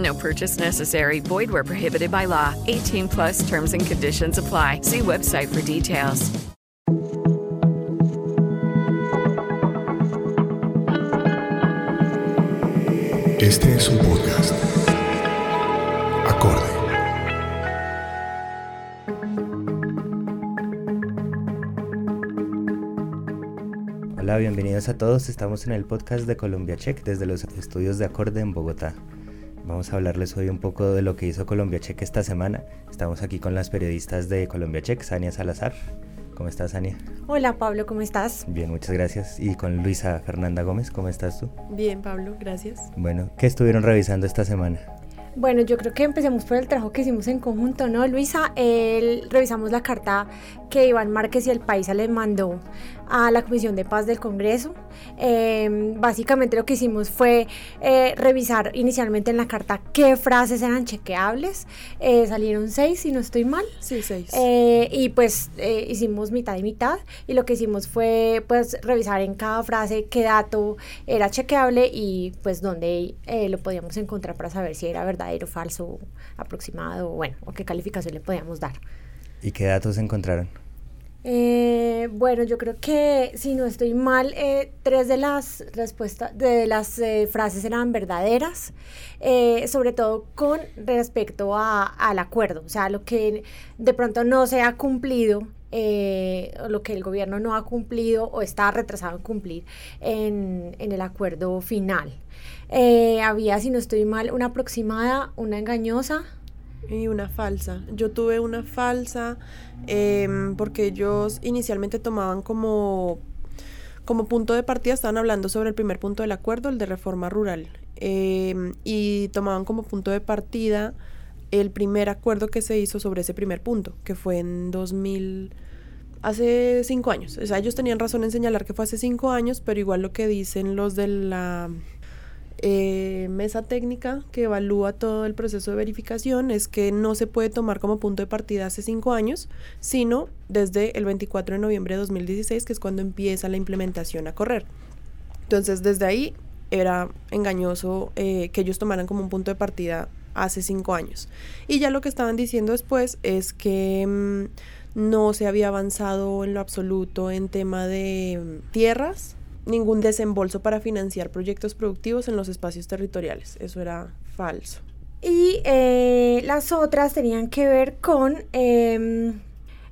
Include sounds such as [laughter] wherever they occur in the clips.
No purchase necessary. Void where prohibited by law. 18 plus terms and conditions apply. See website for details. Este es un podcast. Acorde. Hola, bienvenidos a todos. Estamos en el podcast de Colombia Check desde los estudios de Acorde en Bogotá. Vamos a hablarles hoy un poco de lo que hizo Colombia Check esta semana. Estamos aquí con las periodistas de Colombia Check, Sania Salazar. ¿Cómo estás, Sania? Hola, Pablo, ¿cómo estás? Bien, muchas gracias. Y con Luisa Fernanda Gómez, ¿cómo estás tú? Bien, Pablo, gracias. Bueno, ¿qué estuvieron revisando esta semana? Bueno, yo creo que empecemos por el trabajo que hicimos en conjunto, ¿no, Luisa? El, revisamos la carta que Iván Márquez y el país le mandó a la Comisión de Paz del Congreso. Eh, básicamente lo que hicimos fue eh, revisar inicialmente en la carta qué frases eran chequeables. Eh, salieron seis, si no estoy mal. Sí, seis. y pues hicimos mitad y mitad. Y lo que hicimos fue pues revisar en cada frase qué dato era chequeable y pues dónde lo podíamos encontrar para saber si era verdadero, falso, aproximado, bueno, o qué calificación le podíamos dar. ¿Y qué datos encontraron? Eh, bueno, yo creo que si no estoy mal, eh, tres de las respuestas, de las eh, frases eran verdaderas, sobre todo con respecto a, al acuerdo, o sea, lo que de pronto no se ha cumplido, lo que el gobierno no ha cumplido o está retrasado en cumplir en, en el acuerdo final. había, si no estoy mal, una aproximada, una engañosa, y una falsa. Yo tuve una falsa em, porque ellos inicialmente tomaban como, como punto de partida, estaban hablando sobre el primer punto del acuerdo, el de reforma rural. Em, y tomaban como punto de partida el primer acuerdo que se hizo sobre ese primer punto, que fue en 2000 hace cinco años. O sea, ellos tenían razón en señalar que fue hace cinco años, pero igual lo que dicen los de la eh, mesa técnica que evalúa todo el proceso de verificación es que no se puede tomar como punto de partida hace cinco años, sino desde el 24 de noviembre de 2016, que es cuando empieza la implementación a correr. Entonces, desde ahí era engañoso eh, que ellos tomaran como un punto de partida hace cinco años. Y ya lo que estaban diciendo después es que mm, no se había avanzado en lo absoluto en tema de mm, tierras, ningún desembolso para financiar proyectos productivos en los espacios territoriales. Eso era falso. Y eh, las otras tenían que ver con em,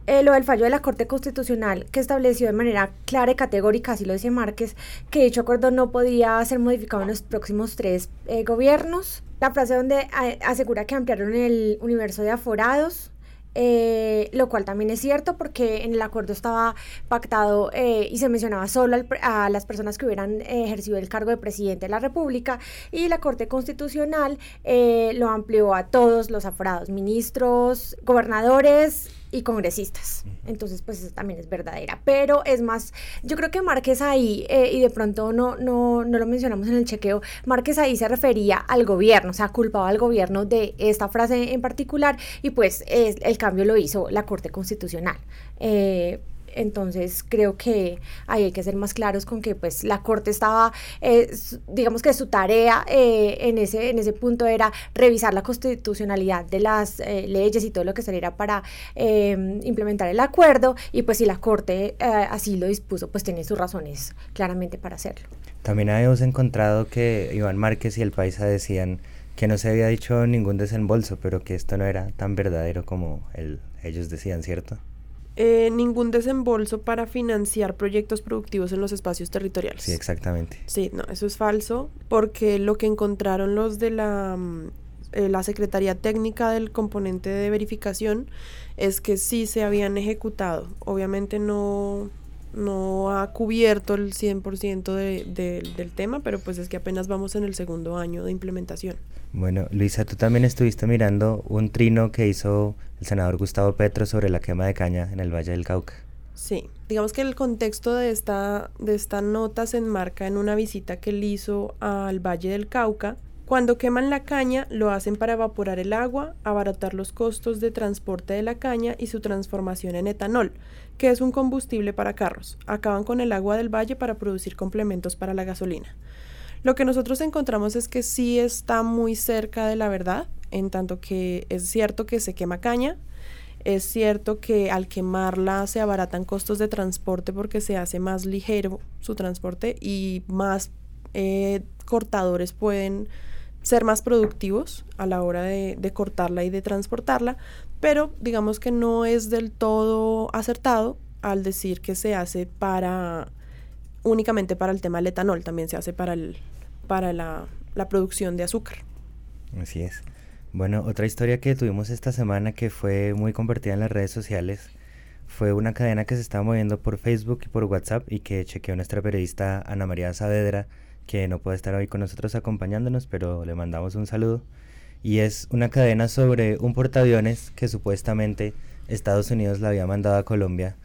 eh, lo del fallo de la Corte Constitucional que estableció de manera clara y categórica, así lo dice Márquez, que dicho acuerdo no podía ser modificado en los próximos tres eh, gobiernos. La frase donde asegura que ampliaron el universo de aforados, eh, lo cual también es cierto porque en el acuerdo estaba pactado eh, y se mencionaba solo a las personas que hubieran ejercido el cargo de presidente de la República y la Corte Constitucional eh, lo amplió a todos los aforados, ministros, gobernadores, y congresistas. Entonces, pues eso también es verdadera. Pero es más, yo creo que Márquez ahí, eh, y de pronto no, no, no lo mencionamos en el chequeo, Márquez ahí se refería al gobierno, o sea, culpaba al gobierno de esta frase en particular, y pues el cambio lo hizo la Corte Constitucional. Eh, entonces creo que ahí hay que ser más claros con que pues la Corte estaba, eh, digamos que su tarea eh, en, ese, en ese punto era revisar la constitucionalidad de las eh, leyes y todo lo que saliera para em, implementar el acuerdo y pues si la Corte así lo dispuso pues tiene sus razones claramente para hacerlo. También habíamos encontrado que Iván Márquez y el Paisa decían que no se había dicho ningún desembolso, pero que esto no era tan verdadero como el, ellos decían, ¿cierto? Eh, ningún desembolso para financiar proyectos productivos en los espacios territoriales. Sí, exactamente. Sí, no, eso es falso, porque lo que encontraron los de la, mm, eh, la Secretaría Técnica del componente de verificación es que sí se habían ejecutado. Obviamente no, no ha cubierto el 100% de, de, del tema, pero pues es que apenas vamos en el segundo año de implementación. Bueno, Luisa, tú también estuviste mirando un trino que hizo el senador Gustavo Petro sobre la quema de caña en el Valle del Cauca. Sí, digamos que el contexto de esta, de esta nota se enmarca en una visita que él hizo al Valle del Cauca. Cuando queman la caña, lo hacen para evaporar el agua, abaratar los costos de transporte de la caña y su transformación en etanol, que es un combustible para carros. Acaban con el agua del valle para producir complementos para la gasolina. Lo que nosotros encontramos es que sí está muy cerca de la verdad, en tanto que es cierto que se quema caña, es cierto que al quemarla se abaratan costos de transporte porque se hace más ligero su transporte y más eh, cortadores pueden ser más productivos a la hora de, de, cortarla y de transportarla, pero digamos que no es del todo acertado al decir que se hace para únicamente para el tema del etanol, también se hace para, el, para la, la producción de azúcar. Así es. Bueno, otra historia que tuvimos esta semana que fue muy compartida en las redes sociales fue una cadena que se estaba moviendo por Facebook y por WhatsApp y que chequeó nuestra periodista Ana María Saavedra, que no puede estar hoy con nosotros acompañándonos, pero le mandamos un saludo. Y es una cadena sobre un portaaviones que supuestamente Estados Unidos le había mandado a Colombia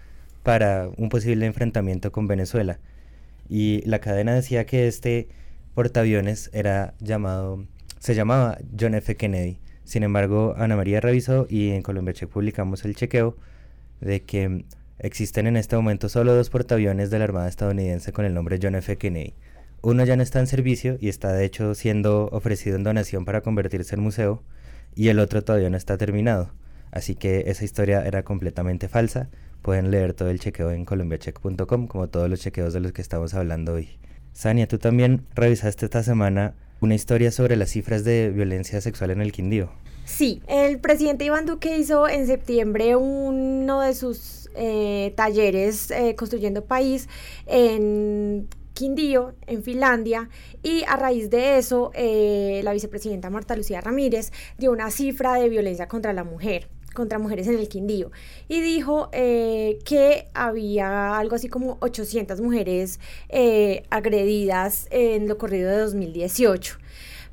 para un posible enfrentamiento con Venezuela. Y la cadena decía que este portaaviones era llamado, se llamaba John F. Kennedy. Sin embargo, Ana María revisó y en Colombia Check publicamos el chequeo de que existen en este momento solo dos portaaviones de la Armada estadounidense con el nombre John F. Kennedy. Uno ya no está en servicio y está de hecho siendo ofrecido en donación para convertirse en museo y el otro todavía no está terminado. Así que esa historia era completamente falsa. Pueden leer todo el chequeo en colombiacheck.com como todos los chequeos de los que estamos hablando hoy. Sania, tú también revisaste esta semana una historia sobre las cifras de violencia sexual en el Quindío. Sí, el presidente Iván Duque hizo en septiembre uno de sus eh, talleres eh, Construyendo País en Quindío, en Finlandia, y a raíz de eso, eh, la vicepresidenta Marta Lucía Ramírez dio una cifra de violencia contra la mujer contra mujeres en el Quindío y dijo eh, que había algo así como 800 mujeres eh, agredidas en lo corrido de 2018.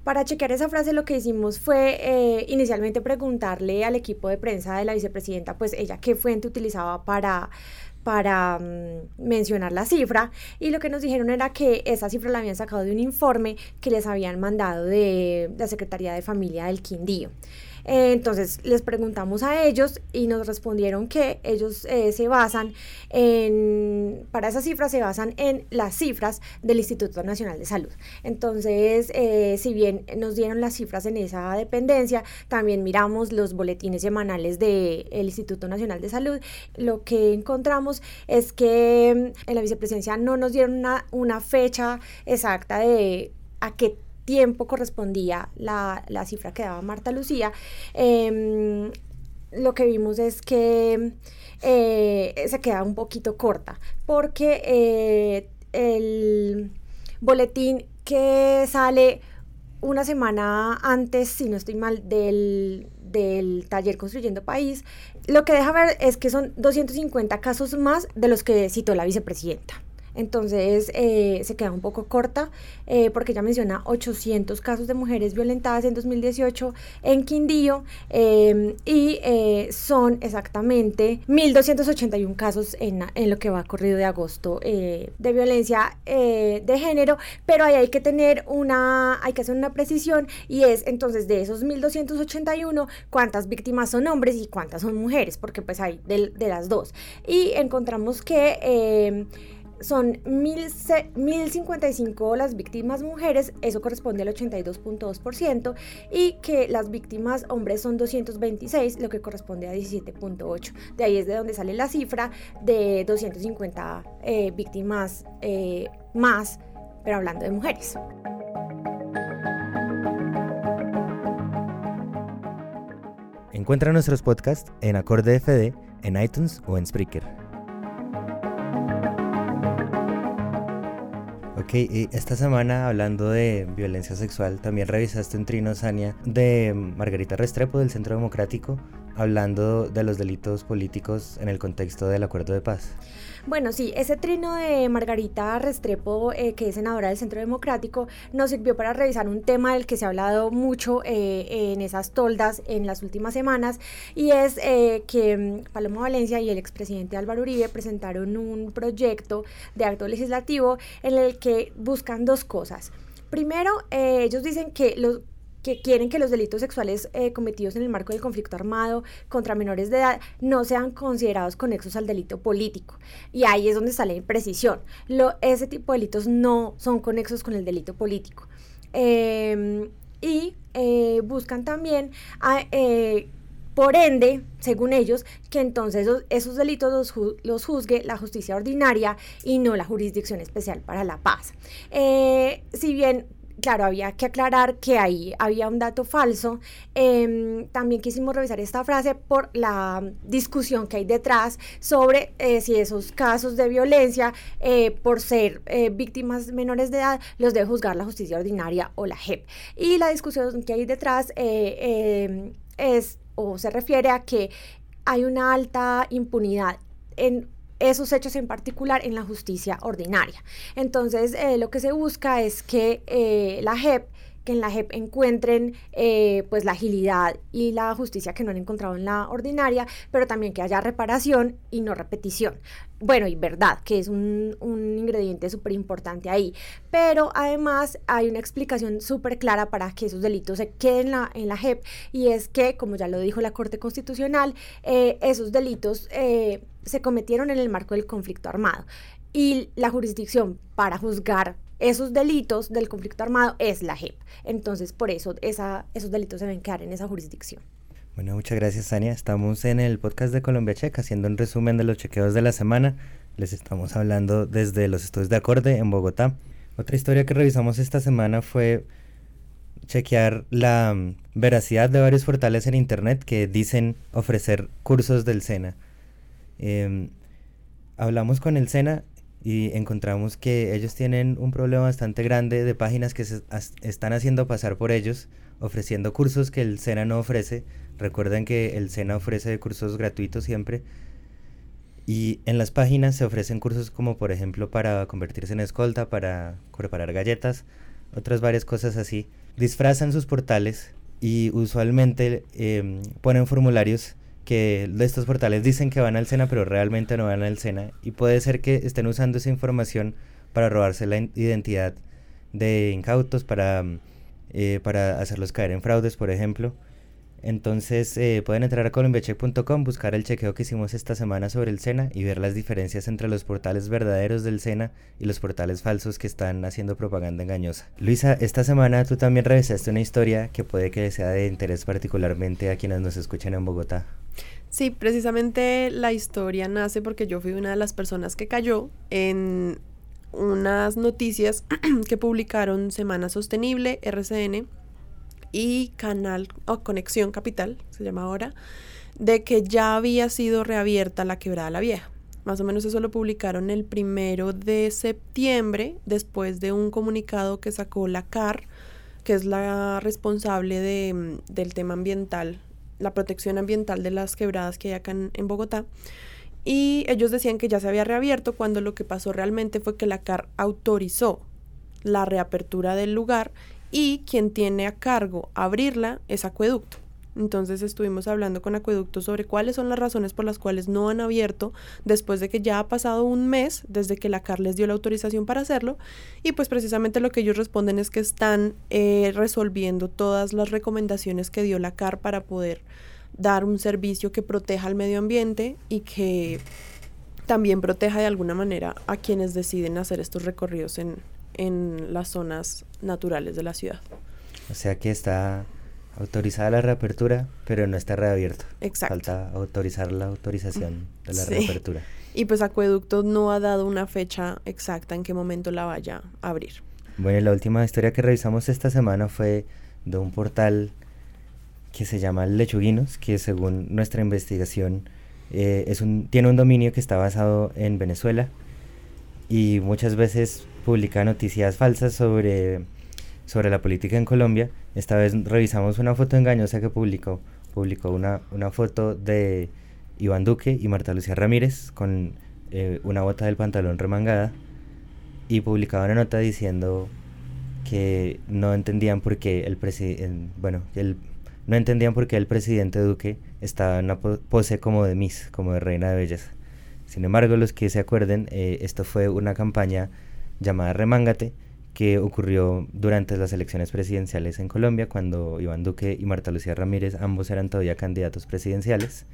Para chequear esa frase lo que hicimos fue inicialmente preguntarle al equipo de prensa de la vicepresidenta, pues ella qué fuente utilizaba para, para um, mencionar la cifra y lo que nos dijeron era que esa cifra la habían sacado de un informe que les habían mandado de la Secretaría de Familia del Quindío. Entonces les preguntamos a ellos y nos respondieron que ellos eh, se basan en, para esas cifras se basan en las cifras del Instituto Nacional de Salud. Entonces, eh, si bien nos dieron las cifras en esa dependencia, también miramos los boletines semanales del Instituto Nacional de Salud. Lo que encontramos es que mm, en la vicepresidencia no nos dieron una, una fecha exacta de a qué tiempo correspondía la, la cifra que daba Marta Lucía, eh, lo que vimos es que eh, se queda un poquito corta, porque eh, el boletín que sale una semana antes, si no estoy mal, del, del taller Construyendo País, lo que deja ver es que son 250 casos más de los que citó la vicepresidenta. Entonces eh, se queda un poco corta eh, porque ella menciona 800 casos de mujeres violentadas en 2018 en Quindío eh, y son exactamente 1.281 casos en, en, lo que va corrido de agosto de violencia de género, pero ahí hay que tener una, hay que hacer una precisión y es entonces de esos 1.281 cuántas víctimas son hombres y cuántas son mujeres, porque pues hay de, de las dos. Y encontramos que son 1.055 las víctimas mujeres, eso corresponde al 82.2%, y que las víctimas hombres son 226, lo que corresponde a 17.8%. De ahí es de donde sale la cifra de 250 eh, víctimas eh, más, pero hablando de mujeres. Encuentra nuestros podcasts en Acorde FD en iTunes o en Spreaker. Ok, y esta semana hablando de violencia sexual, también revisaste un trino, Sania, de Margarita Restrepo del Centro Democrático, hablando de los delitos políticos en el contexto del acuerdo de paz. Bueno, sí, ese trino de Margarita Restrepo, eh, que es senadora del Centro Democrático, nos sirvió para revisar un tema del que se ha hablado mucho eh, en esas toldas en las últimas semanas, y es eh, que mm, Paloma Valencia y el expresidente Álvaro Uribe presentaron un proyecto de acto legislativo en el que buscan dos cosas. Primero, ellos dicen que los, que quieren que los delitos sexuales eh, cometidos en el marco del conflicto armado contra menores de edad no sean considerados conexos al delito político. Y ahí es donde sale la precisión. Lo, ese tipo de delitos no son conexos con el delito político. Em, y eh, buscan también, eh, por ende, según ellos, que entonces esos, delitos los, los, juzgue la justicia ordinaria y no la jurisdicción especial para la paz. si bien claro, había que aclarar que ahí había un dato falso. Em, también quisimos revisar esta frase por la discusión que hay detrás sobre eh, si esos casos de violencia, eh, por ser eh, víctimas menores de edad, los debe juzgar la justicia ordinaria o la JEP. Y la discusión que hay detrás em, es o se refiere a que hay una alta impunidad en esos hechos en particular en la justicia ordinaria. Entonces, eh, lo que se busca es que eh, la JEP que en la JEP encuentren eh, pues la agilidad y la justicia que no han encontrado en la ordinaria, pero también que haya reparación y no repetición. Bueno, y verdad, que es un, un ingrediente súper importante ahí. Pero además hay una explicación súper clara para que esos delitos se queden en la, en la JEP y es que, como ya lo dijo la Corte Constitucional, esos delitos se cometieron en el marco del conflicto armado y la jurisdicción para juzgar esos delitos del conflicto armado es la JEP. Entonces, por eso esos delitos deben quedar en esa jurisdicción. Bueno, muchas gracias, Sania. Estamos en el podcast de Colombia Checa haciendo un resumen de los chequeos de la semana. Les estamos hablando desde los estudios de acorde en Bogotá. Otra historia que revisamos esta semana fue chequear la mm, veracidad de varios portales en internet que dicen ofrecer cursos del SENA. Em, hablamos con el SENA y encontramos que ellos tienen un problema bastante grande de páginas que se están haciendo pasar por ellos, ofreciendo cursos que el SENA no ofrece. Recuerden que el SENA ofrece cursos gratuitos siempre. Y en las páginas se ofrecen cursos como por ejemplo para convertirse en escolta, para preparar galletas, otras varias cosas así. Disfrazan sus portales y usualmente em, ponen formularios que de estos portales dicen que van al SENA, pero realmente no van al SENA. Y puede ser que estén usando esa información para robarse la identidad de incautos, para, eh, para hacerlos caer en fraudes, por ejemplo. Entonces eh, pueden entrar a colombiacheck.com, buscar el chequeo que hicimos esta semana sobre el SENA y ver las diferencias entre los portales verdaderos del SENA y los portales falsos que están haciendo propaganda engañosa. Luisa, esta semana tú también revisaste una historia que puede que sea de interés particularmente a quienes nos escuchan en Bogotá. Sí, precisamente la historia nace porque yo fui una de las personas que cayó en unas noticias [clears throat] que publicaron Semana Sostenible, RCN y Canal o Conexión Capital, se llama ahora, de que ya había sido reabierta la quebrada la vieja. Más o menos eso lo publicaron el primero de septiembre, después de un comunicado que sacó la CAR, que es la responsable de, del tema ambiental la protección ambiental de las quebradas que hay acá en, Bogotá. Y ellos decían que ya se había reabierto cuando lo que pasó realmente fue que la CAR autorizó la reapertura del lugar y quien tiene a cargo abrirla es acueducto. Entonces estuvimos hablando con Acueducto sobre cuáles son las razones por las cuales no han abierto después de que ya ha pasado un mes desde que la CAR les dio la autorización para hacerlo. Y pues precisamente lo que ellos responden es que están eh, resolviendo todas las recomendaciones que dio la CAR para poder dar un servicio que proteja al medio ambiente y que también proteja de alguna manera a quienes deciden hacer estos recorridos en, en las zonas naturales de la ciudad. O sea que está autorizada la reapertura, pero no está reabierto. Exacto. Falta autorizar la autorización de la reapertura. Y pues Acueducto no ha dado una fecha exacta en qué momento la vaya a abrir. Bueno, la última historia que revisamos esta semana fue de un portal que se llama Lechuguinos, que según nuestra investigación eh, es un, tiene un dominio que está basado en Venezuela y muchas veces publica noticias falsas sobre, sobre la política en Colombia. Esta vez revisamos una foto engañosa que publicó, publicó una, una foto de Iván Duque y Marta Lucía Ramírez con eh, una bota del pantalón remangada y publicaba una nota diciendo que no entendían por qué el presidente, bueno, el, no entendían el presidente Duque estaba en una pose como de Miss, como de reina de belleza. Sin embargo, los que se acuerden, eh, esto fue una campaña llamada Remángate, que ocurrió durante las elecciones presidenciales en Colombia, cuando Iván Duque y Marta Lucía Ramírez ambos eran todavía candidatos presidenciales,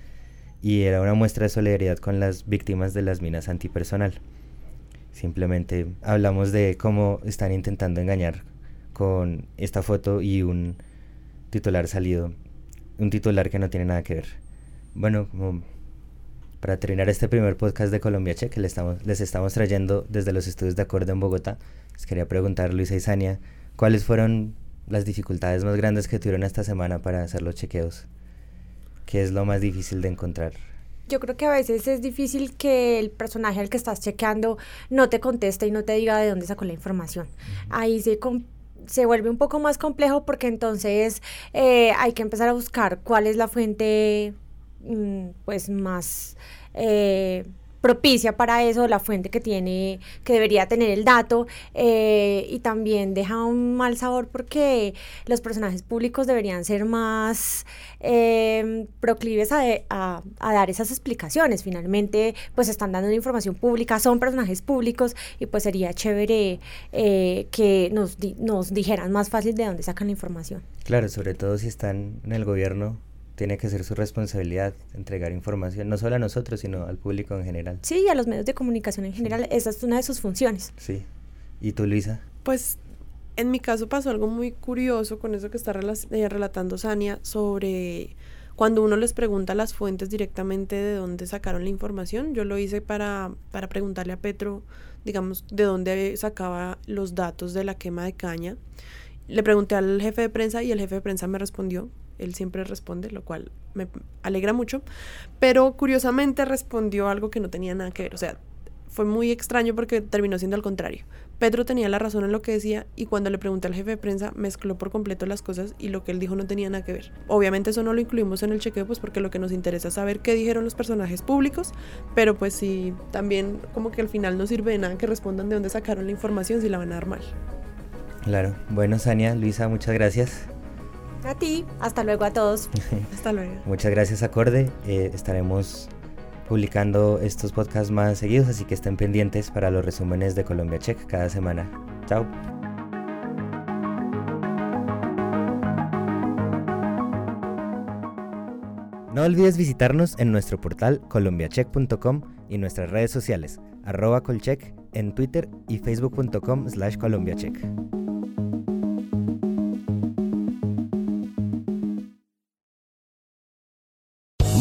y era una muestra de solidaridad con las víctimas de las minas antipersonal. Simplemente hablamos de cómo están intentando engañar con esta foto y un titular salido, un titular que no tiene nada que ver. Bueno, como para terminar este primer podcast de Colombia Che que les estamos, les estamos trayendo desde los estudios de acorde en Bogotá, les quería preguntar, Luisa y Sania, ¿cuáles fueron las dificultades más grandes que tuvieron esta semana para hacer los chequeos? ¿Qué es lo más difícil de encontrar? Yo creo que a veces es difícil que el personaje al que estás chequeando no te conteste y no te diga de dónde sacó la información. Ahí se, se vuelve un poco más complejo porque entonces eh, hay que empezar a buscar cuál es la fuente pues más eh, propicia para eso, la fuente que tiene, que debería tener el dato, eh, y también deja un mal sabor porque los personajes públicos deberían ser más eh, proclives a, dar esas explicaciones. Finalmente, pues están dando una información pública, son personajes públicos, y pues sería chévere que nos, nos dijeran más fácil de dónde sacan la información. Claro, sobre todo si están en el gobierno tiene que ser su responsabilidad entregar información, no solo a nosotros, sino al público en general. Sí, y a los medios de comunicación en general, esa es una de sus funciones. Sí. ¿Y tú, Luisa? Pues en mi caso pasó algo muy curioso con eso que está eh, relatando Sania sobre cuando uno les pregunta a las fuentes directamente de dónde sacaron la información. Yo lo hice para, para preguntarle a Petro, digamos, de dónde sacaba los datos de la quema de caña. Le pregunté al jefe de prensa y el jefe de prensa me respondió él siempre responde, lo cual me alegra mucho, pero curiosamente respondió algo que no tenía nada que ver, o sea, fue muy extraño porque terminó siendo al contrario. Pedro tenía la razón en lo que decía y cuando le pregunté al jefe de prensa mezcló por completo las cosas y lo que él dijo no tenía nada que ver. Obviamente eso no lo incluimos en el chequeo pues porque lo que nos interesa es saber qué dijeron los personajes públicos, pero pues sí, también como que al final no sirve de nada que respondan de dónde sacaron la información si la van a dar mal. Claro. Bueno, Sania, Luisa, muchas gracias. A ti, hasta luego a todos. [laughs] hasta luego. Muchas gracias, Acorde. Eh, estaremos publicando estos podcasts más seguidos, así que estén pendientes para los resúmenes de Colombia Check cada semana. Chao. No olvides visitarnos en nuestro portal colombiacheck.com y nuestras redes sociales, arroba colcheck en Twitter y facebook.com slash colombiacheck.